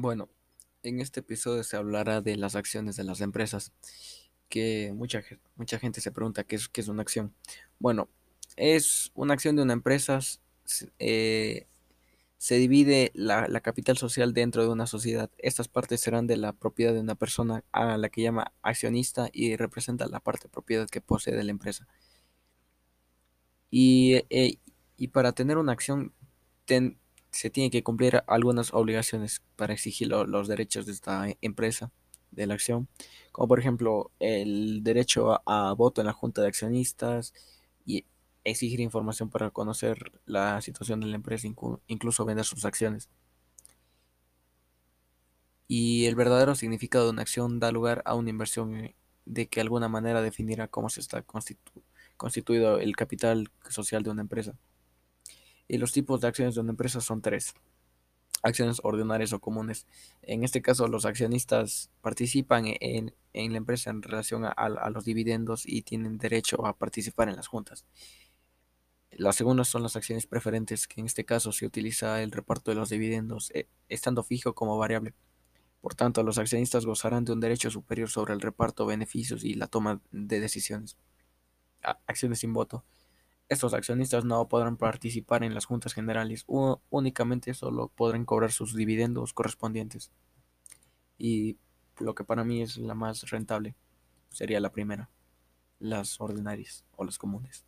Bueno, en este episodio se hablará de las acciones de las empresas, que mucha, mucha gente se pregunta qué es, qué es una acción. Bueno, es una acción de una empresa, s- s- eh, se divide la, la capital social dentro de una sociedad. Estas partes serán de la propiedad de una persona a la que llama accionista y representa la parte de propiedad que posee de la empresa. Y, eh, y para tener una acción ten- se tiene que cumplir algunas obligaciones para exigir lo- los derechos de esta empresa, de la acción, como por ejemplo el derecho a, voto en la junta de accionistas y exigir información para conocer la situación de la empresa, inclu- incluso vender sus acciones. Y el verdadero significado de una acción da lugar a una inversión de que alguna manera definirá cómo se está constitu- constituido el capital social de una empresa. Y los tipos de acciones de una empresa son tres. Acciones ordinarias o comunes. En este caso, los accionistas participan en, en la empresa en relación a, los dividendos y tienen derecho a participar en las juntas. Las segundas son las acciones preferentes, que en este caso se utiliza el reparto de los dividendos, eh, estando fijo como variable. Por tanto, los accionistas gozarán de un derecho superior sobre el reparto de beneficios y la toma de decisiones. A- acciones sin voto. Estos accionistas no podrán participar en las juntas generales, únicamente solo podrán cobrar sus dividendos correspondientes. Y lo que para mí es la más rentable sería la primera, las ordinarias o las comunes.